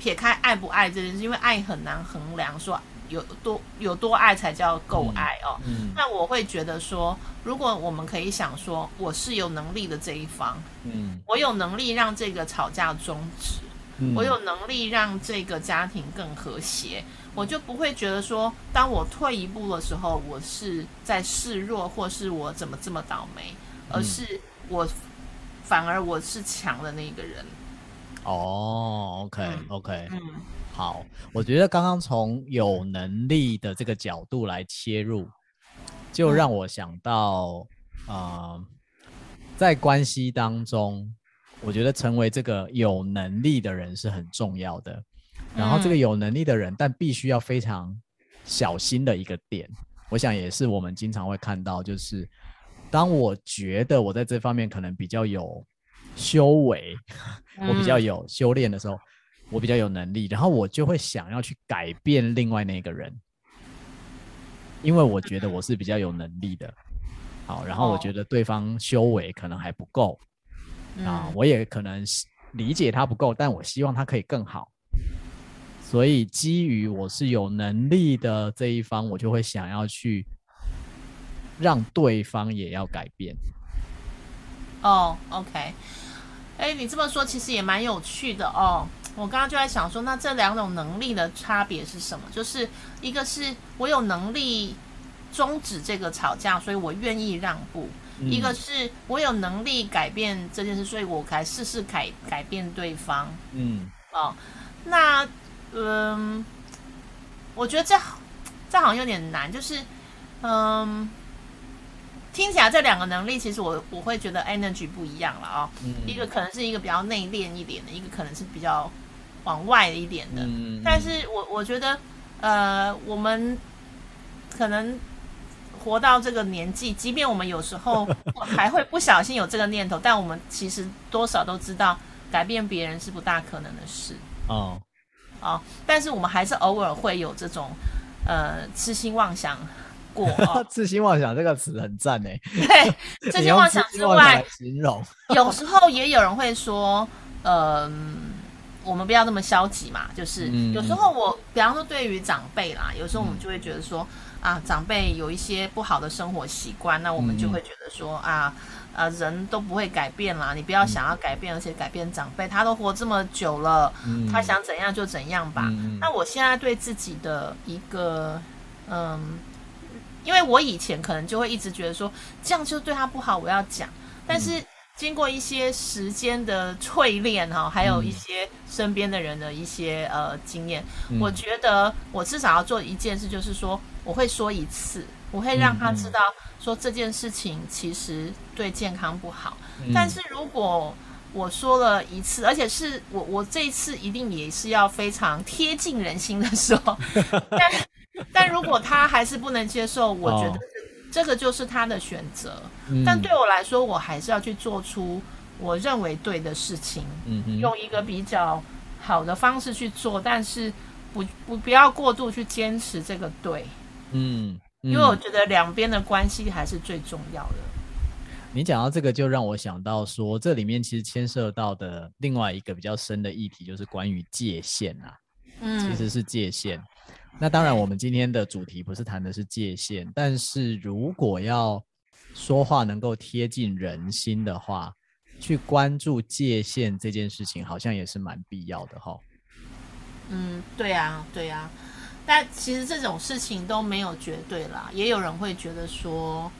撇开爱不爱这件事，因为爱很难衡量，说有多有多爱才叫够爱哦。嗯，那我会觉得说，如果我们可以想说，我是有能力的这一方，嗯，我有能力让这个吵架终止，嗯，我有能力让这个家庭更和谐。我就不会觉得说，当我退一步的时候，我是在示弱，或是我怎么这么倒霉，而是我反而我是强的那个人。哦，OK，OK，嗯，okay, 嗯，好，我觉得刚刚从有能力的这个角度来切入，就让我想到，啊、在关系当中，我觉得成为这个有能力的人是很重要的。然后这个有能力的人，但必须要非常小心的一个点，我想也是我们经常会看到，就是当我觉得我在这方面可能比较有修为，我比较有修炼的时候，我比较有能力，然后我就会想要去改变另外那个人，因为我觉得我是比较有能力的，好，然后我觉得对方修为可能还不够，啊，我也可能理解他不够，但我希望他可以更好。所以，基于我是有能力的这一方，我就会想要去让对方也要改变。哦，OK，哎，你这么说其实也蛮有趣的哦。我刚刚就在想说，那这两种能力的差别是什么？就是一个是我有能力终止这个吵架，所以我愿意让步；嗯、一个是我有能力改变这件事，所以我才试试改改变对方。嗯，哦，那。嗯，我觉得这这好像有点难，就是嗯，听起来这两个能力，其实我我会觉得 energy 不一样了啊、哦。嗯，一个可能是一个比较内敛一点的，一个可能是比较往外一点的。嗯，但是我我觉得，呃，我们可能活到这个年纪，即便我们有时候 还会不小心有这个念头，但我们其实多少都知道，改变别人是不大可能的事。哦。啊、哦！但是我们还是偶尔会有这种，呃，痴心妄想过。哦、痴心妄想这个词很赞呢。对，痴心妄想之外，形容有时候也有人会说，嗯、呃，我们不要那么消极嘛。就是有时候我，比方说对于长辈啦，有时候我们就会觉得说，嗯、啊，长辈有一些不好的生活习惯，那我们就会觉得说，啊。啊，人都不会改变啦，你不要想要改变，嗯、而且改变长辈，他都活这么久了，嗯、他想怎样就怎样吧。嗯、那我现在对自己的一个，嗯，因为我以前可能就会一直觉得说，这样就对他不好，我要讲。但是经过一些时间的淬炼哈，还有一些身边的人的一些呃经验，嗯、我觉得我至少要做一件事，就是说我会说一次。我会让他知道，说这件事情其实对健康不好。嗯、但是如果我说了一次，而且是我我这一次一定也是要非常贴近人心的说。但但如果他还是不能接受，我觉得这个就是他的选择。哦、但对我来说，我还是要去做出我认为对的事情，嗯、哼用一个比较好的方式去做。但是不不不要过度去坚持这个对，嗯，嗯，因为我觉得两边的关系还是最重要的。你讲到这个，就让我想到说，这里面其实牵涉到的另外一个比较深的议题，就是关于界限啊，嗯，其实是界限。那当然，我们今天的主题不是谈的是界限，但是如果要说话能够贴近人心的话，去关注界限这件事情，好像也是蛮必要的哈。嗯，对啊，对啊。但其实这种事情都没有绝对啦，也有人会觉得说，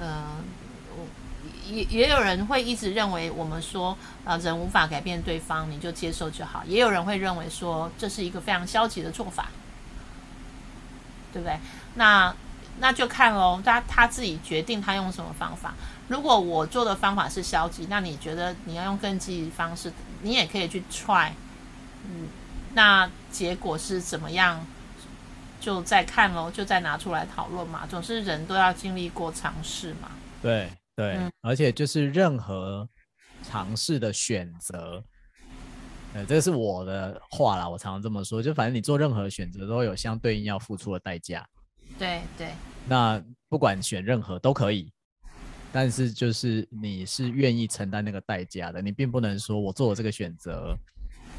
呃，也也有人会一直认为我们说，呃，人无法改变对方，你就接受就好。也有人会认为说，这是一个非常消极的做法。对不对？那那就看喽，他他自己决定他用什么方法。如果我做的方法是消极，那你觉得你要用更积极的方式，你也可以去 try。嗯，那结果是怎么样？就再看喽，就再拿出来讨论嘛。总是人都要经历过尝试嘛。对对、嗯，而且就是任何尝试的选择。呃，这个是我的话啦，我常常这么说，就反正你做任何选择都有相对应要付出的代价。对对。那不管选任何都可以，但是就是你是愿意承担那个代价的，你并不能说我做了这个选择，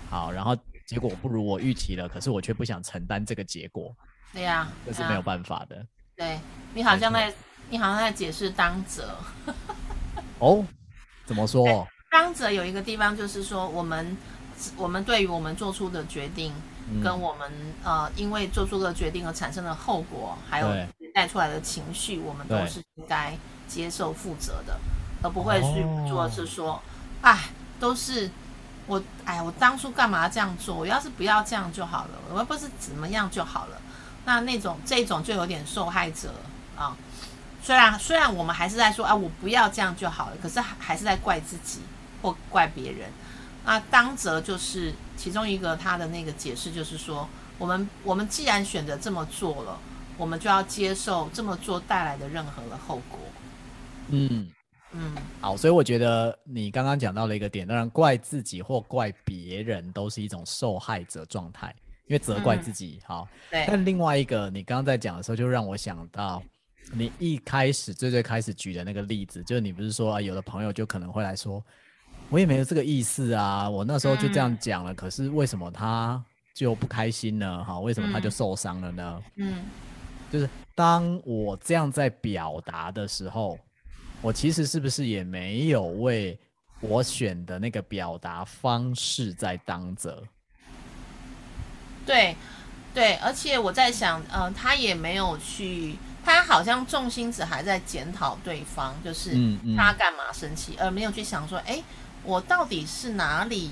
好，然后结果不如我预期了，可是我却不想承担这个结果。对呀、啊，这是没有办法的。对，你好像在，你好像在解释当责。哦，怎么说？当责有一个地方就是说我们。我们对于我们做出的决定，跟我们、嗯、呃，因为做出的决定而产生的后果，还有带出来的情绪，我们都是应该接受负责的，而不会去做是说，哎、哦，都是我，哎，我当初干嘛要这样做？我要是不要这样就好了，我要不是怎么样就好了。那那种这种就有点受害者啊。虽然虽然我们还是在说啊，我不要这样就好了，可是还是在怪自己或怪别人。那当则就是其中一个他的那个解释，就是说，我们我们既然选择这么做了，我们就要接受这么做带来的任何的后果。嗯嗯，好，所以我觉得你刚刚讲到了一个点，当然怪自己或怪别人都是一种受害者状态，因为责怪自己，嗯、好。对。但另外一个，你刚刚在讲的时候，就让我想到你一开始最最开始举的那个例子，就是你不是说啊，有的朋友就可能会来说。我也没有这个意思啊，我那时候就这样讲了，嗯，可是为什么他就不开心呢？哈，为什么他就受伤了呢？嗯，就是当我这样在表达的时候，我其实是不是也没有为我选的那个表达方式在当责？对，对，而且我在想，呃，他也没有去，他好像重心只还在检讨对方，就是他干嘛生气，嗯嗯，而没有去想说，哎。我到底是哪里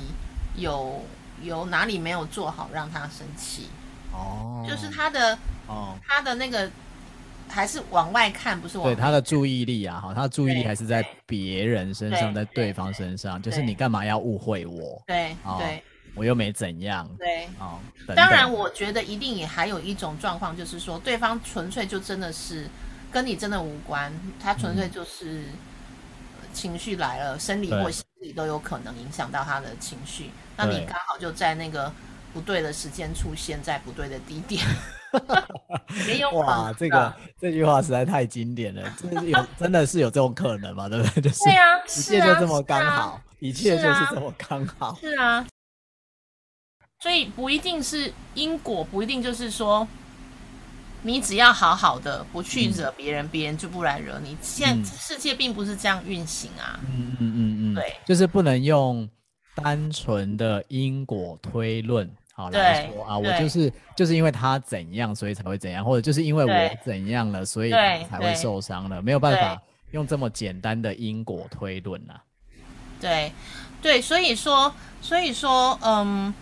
有有哪里没有做好让他生气？哦，就是他的哦，他的那个还是往外看，不是往外看。对他的注意力啊，哈，他的注意力还是在别人身上，在对方身上。就是你干嘛要误会我？对对，我又没怎样。对哦，当然，我觉得一定也还有一种状况，就是说对方纯粹就真的是跟你真的无关，他纯粹就是。嗯情绪来了，生理或心理都有可能影响到他的情绪。那你刚好就在那个不对的时间出现在不对的地点，没有哇，这个这句话实在太经典了，真的是有，真的是有这种可能嘛？对不对？就是对啊，一切就这么刚好，啊、一切就是这么刚好。是啊，所以不一定是因果，不一定就是说。你只要好好的，不去惹别人，别、嗯、人就不来惹你。现在世界并不是这样运行啊。嗯嗯嗯嗯，对，就是不能用单纯的因果推论好来说啊，我就是就是因为他怎样，所以才会怎样，或者就是因为我怎样了，所以才会受伤了，没有办法用这么简单的因果推论呐、啊。对对，所以说所以说，嗯，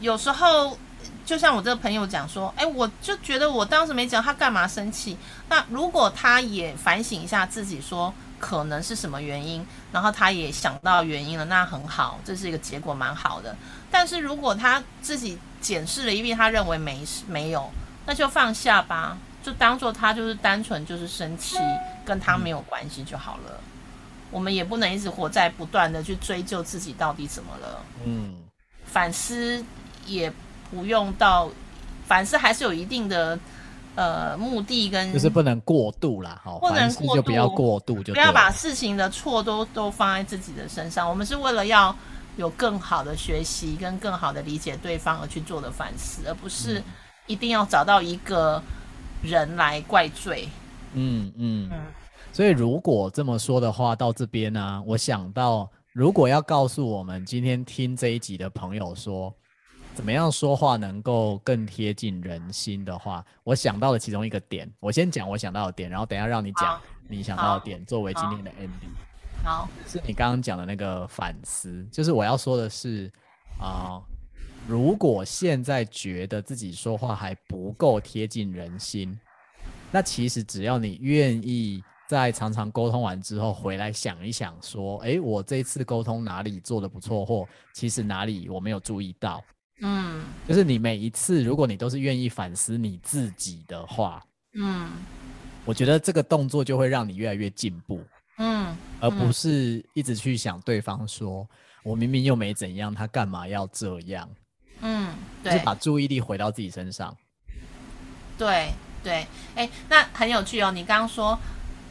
有时候。就像我这个朋友讲说，哎，我就觉得我当时没讲，他干嘛生气？那如果他也反省一下自己，说可能是什么原因，然后他也想到原因了，那很好，这是一个结果，蛮好的。但是如果他自己检视了一遍，他认为没没有，那就放下吧，就当做他就是单纯就是生气，跟他没有关系就好了。我们也不能一直活在不断的去追究自己到底怎么了。嗯，反思也。不用到反思，还是有一定的呃目的跟，就是不能过度啦，好，不能过度，就不要过度就，就不要把事情的错都都放在自己的身上。我们是为了要有更好的学习跟更好的理解对方而去做的反思，而不是一定要找到一个人来怪罪。嗯嗯嗯。所以如果这么说的话，到这边呢、啊，我想到。如果要告诉我们今天听这一集的朋友说，怎么样说话能够更贴近人心的话，我想到了其中一个点。我先讲我想到的点，然后等一下让你讲你想到的点，作为今天的 ending。好，是你刚刚讲的那个反思，就是我要说的是啊、呃，如果现在觉得自己说话还不够贴近人心，那其实只要你愿意。在常常沟通完之后，回来想一想，说：“诶，我这次沟通哪里做的不错，或其实哪里我没有注意到。”嗯，就是你每一次，如果你都是愿意反思你自己的话，嗯，我觉得这个动作就会让你越来越进步。嗯，而不是一直去想对方说：“我明明又没怎样，他干嘛要这样？”嗯，对，就是把注意力回到自己身上。对对，哎，那很有趣哦，你刚刚说。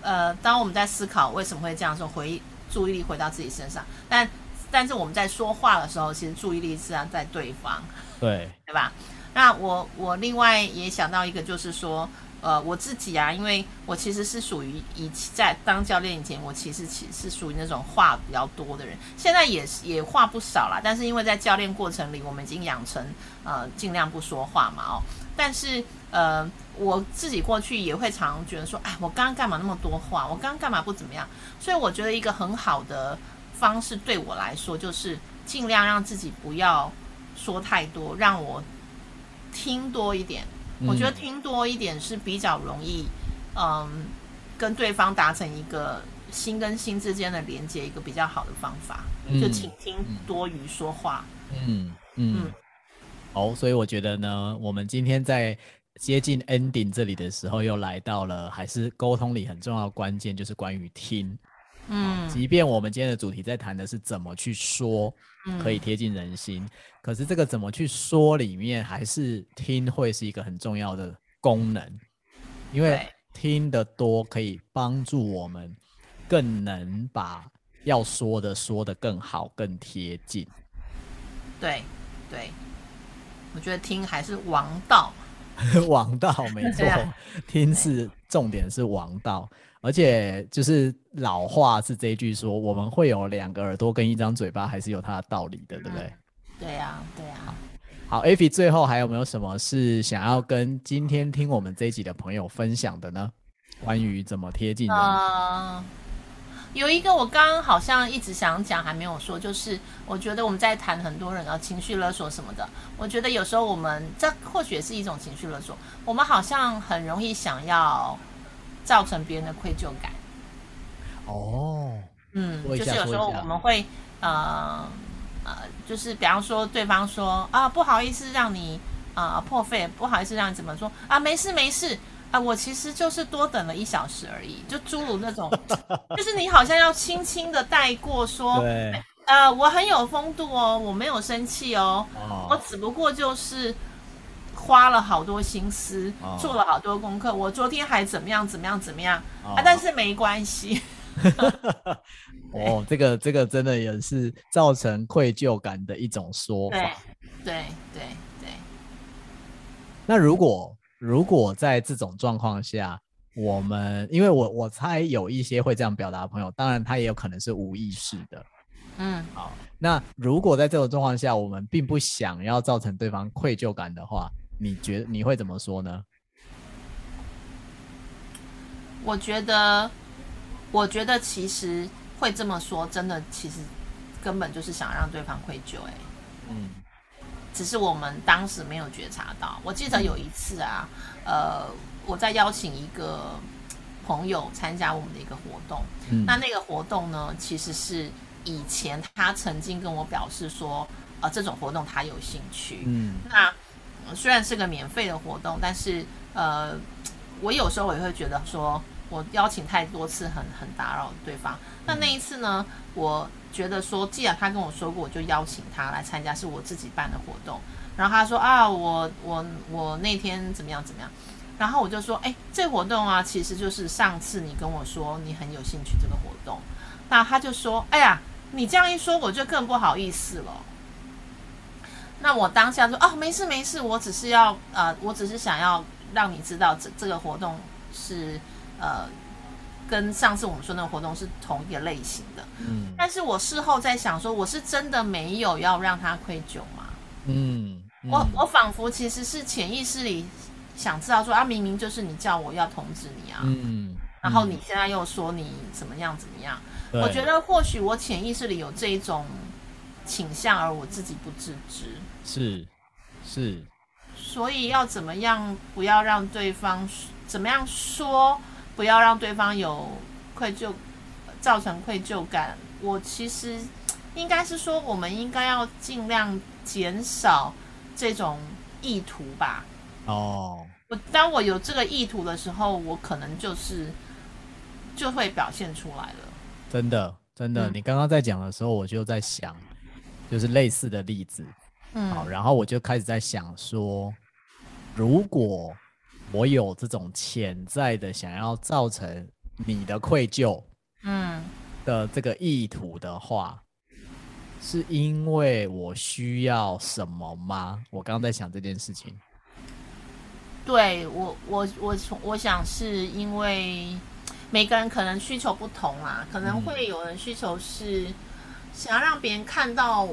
呃，当我们在思考为什么会这样说，回注意力回到自己身上，但但是我们在说话的时候，其实注意力是在对方，对对吧？那我我另外也想到一个，就是说，呃，我自己啊，因为我其实是属于以在当教练以前，我其实其实是属于那种话比较多的人，现在也也话不少啦，但是因为在教练过程里，我们已经养成呃尽量不说话嘛，哦，但是呃。我自己过去也会常常觉得说，哎，我刚刚干嘛那么多话？我刚刚干嘛不怎么样？所以我觉得一个很好的方式对我来说，就是尽量让自己不要说太多，让我听多一点。我觉得听多一点是比较容易，嗯，跟对方达成一个心跟心之间的连接，一个比较好的方法。就请听多于说话。嗯嗯。嗯。好，所以我觉得呢，我们今天在。接近 ending 这里的时候，又来到了还是沟通里很重要的关键，就是关于听。嗯，即便我们今天的主题在谈的是怎么去说，可以贴近人心，嗯，可是这个怎么去说里面，还是听会是一个很重要的功能，因为听得多可以帮助我们更能把要说的说得更好、更贴近。对，对，我觉得听还是王道。王道没错，听是重点是王道，而且就是老话是这一句说，我们会有两个耳朵跟一张嘴巴，还是有它的道理的，对不对？对呀，对呀。好，Avi 最后还有没有什么是想要跟今天听我们这一集的朋友分享的呢？关于怎么贴近人。Uh... 有一个我刚刚好像一直想讲还没有说，就是我觉得我们在谈很多人啊情绪勒索什么的，我觉得有时候我们这或许也是一种情绪勒索，我们好像很容易想要造成别人的愧疚感。哦，嗯，就是有时候我们会呃呃，就是比方说对方说啊不好意思让你啊、呃、破费，不好意思让你怎么说啊没事没事。啊，我其实就是多等了一小时而已，就诸如那种，就是你好像要轻轻的带过说，对，呃，我很有风度哦，我没有生气哦，哦，我只不过就是花了好多心思，哦，做了好多功课，我昨天还怎么样怎么样怎么样，哦，啊，但是没关系。哦，这个这个真的也是造成愧疚感的一种说法。对对对对。那如果。如果在这种状况下，我们因为我我猜有一些会这样表达的朋友，当然他也有可能是无意识的。嗯，好，那如果在这种状况下，我们并不想要造成对方愧疚感的话，你觉得你会怎么说呢？我觉得，我觉得其实会这么说，真的其实根本就是想让对方愧疚。哎，嗯。只是我们当时没有觉察到。我记得有一次啊，呃，我在邀请一个朋友参加我们的一个活动。嗯。那那个活动呢，其实是以前他曾经跟我表示说，呃，这种活动他有兴趣。嗯。那虽然是个免费的活动，但是呃，我有时候也会觉得说，我邀请太多次很，很很打扰对方。那那一次呢，我觉得说，既然他跟我说过，我就邀请他来参加，是我自己办的活动。然后他说啊，我我我那天怎么样怎么样。然后我就说，哎，这活动啊，其实就是上次你跟我说你很有兴趣这个活动。那他就说，哎呀，你这样一说，我就更不好意思了。那我当下说，哦，没事没事，我只是要呃，我只是想要让你知道这这个活动是呃，跟上次我们说那个活动是同一个类型的。嗯。但是我事后在想说，我是真的没有要让他愧疚吗？嗯。嗯我我仿佛其实是潜意识里。想知道说啊，明明就是你叫我要通知你啊，嗯，然后你现在又说你怎么样怎么样，嗯、我觉得或许我潜意识里有这一种倾向，而我自己不自知，是是，所以要怎么样不要让对方怎么样说，不要让对方有愧疚，造成愧疚感。我其实应该是说，我们应该要尽量减少这种意图吧。哦，我当我有这个意图的时候，我可能就是就会表现出来了。真的，真的，嗯、你刚刚在讲的时候，我就在想，就是类似的例子。嗯，好，然后我就开始在想说，如果我有这种潜在的想要造成你的愧疚，嗯，的这个意图的话，嗯、是因为我需要什么吗？我刚刚在想这件事情。对我，我我从我想是因为每个人可能需求不同啊，可能会有人需求是想要让别人看到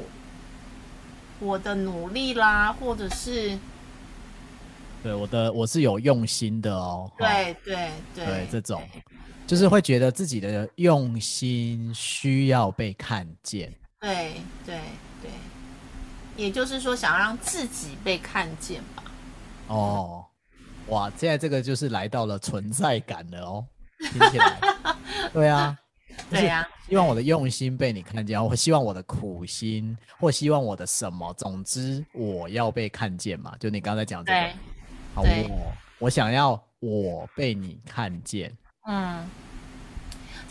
我的努力啦，或者是对我的我是有用心的哦。对对对，对这种就是会觉得自己的用心需要被看见。对对对，也就是说想要让自己被看见吧。哦。哇，现在这个就是来到了存在感了哦，听起来，对啊，对呀，希望我的用心被你看见，我希望我的苦心，或希望我的什么，总之我要被看见嘛，就你刚才讲这个，好，我我想要我被你看见，嗯。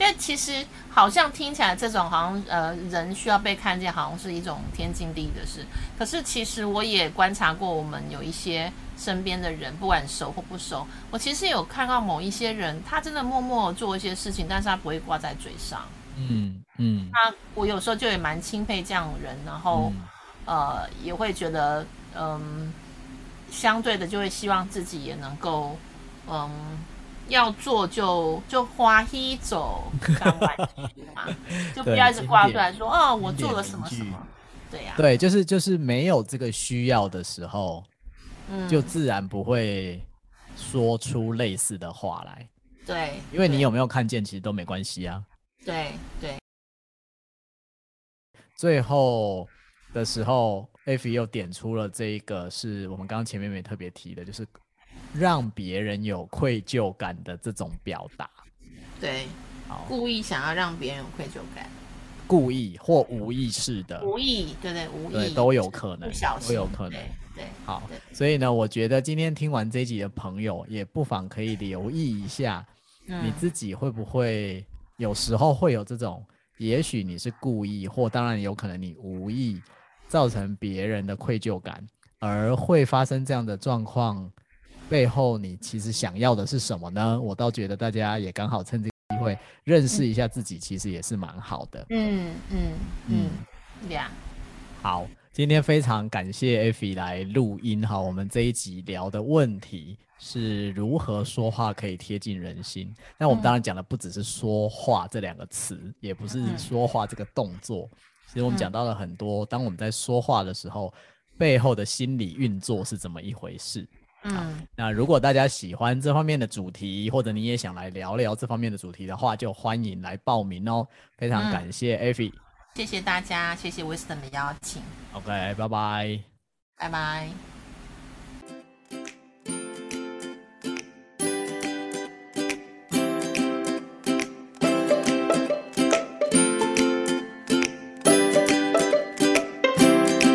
因为其实好像听起来这种好像呃人需要被看见，好像是一种天经地义的事。可是其实我也观察过，我们有一些身边的人，不管熟或不熟，我其实有看到某一些人，他真的默默做一些事情，但是他不会挂在嘴上。嗯嗯。那我有时候就也蛮钦佩这样的人，然后、嗯、呃也会觉得嗯，相对的就会希望自己也能够嗯。要做就就花一走，刚完嘛，就不要一直挂出来说哦，我做了什么什么，对呀、啊，对，就是就是没有这个需要的时候，嗯，就自然不会说出类似的话来，对，因为你有没有看见，其实都没关系啊，对对。最后的时候，Effy 又点出了这一个，是我们刚刚前面没特别提的，就是。让别人有愧疚感的这种表达，对，故意想要让别人有愧疚感，故意或无意识的，无意，对对，无意都有可能，都有可能，对，对。好，所以呢，我觉得今天听完这一集的朋友，也不妨可以留意一下，你自己会不会有时候会有这种，嗯、也许你是故意，或当然有可能你无意造成别人的愧疚感，而会发生这样的状况。背后你其实想要的是什么呢？我倒觉得大家也刚好趁这个机会认识一下自己，其实也是蛮好的。嗯嗯嗯，呀、嗯，嗯、好，今天非常感谢 Effy 来录音哈。我们这一集聊的问题是如何说话可以贴近人心。那我们当然讲的不只是说话这两个词，也不是说话这个动作。其实我们讲到了很多，当我们在说话的时候，背后的心理运作是怎么一回事。嗯，那如果大家喜欢这方面的主题，或者你也想来聊聊这方面的主题的话，就欢迎来报名哦。非常感谢 Effy，谢谢大家，谢谢 Wisdom 的邀请。OK，拜拜，拜拜。